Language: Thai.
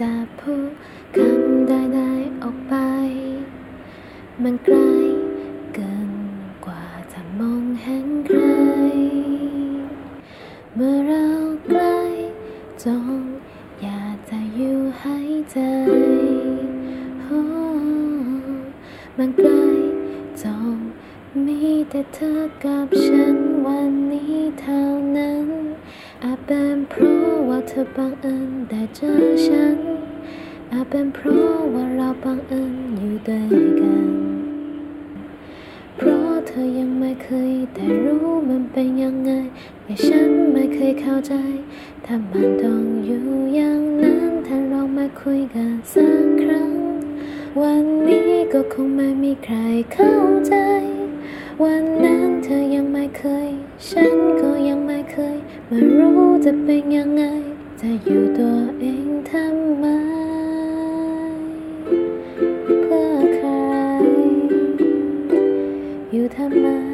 จะพูดคำใดๆออกไป มันไกลเกินกว่าจะมองเห็นใคร เมื่อเราใกล้จงอยากจะอยู่หายใจมันไกลจงมีแต่เธอกับฉันวันนี้เท่านั้นอาจเป็นเพราะว่าเธอบังเอิญได้เจอฉัน อาจเป็นเพราะว่าเราบังเอิญอยู่ด้วยกัน เพราะเธอยังไม่เคยได้รู้มันเป็นยังไงและฉันไม่เคยเข้าใจ ถ้ามันต้องอยู่อย่างนั้นถ้าเรามาคุยกันสักครั้ง วันนี้ก็คงไม่มีใครเข้าใจ วันนั้นเธอยังไม่เคย ฉันก็ยังไม่เคย มารู้จะเป็นยังไง จะอยู่ตัวเองทำไม เ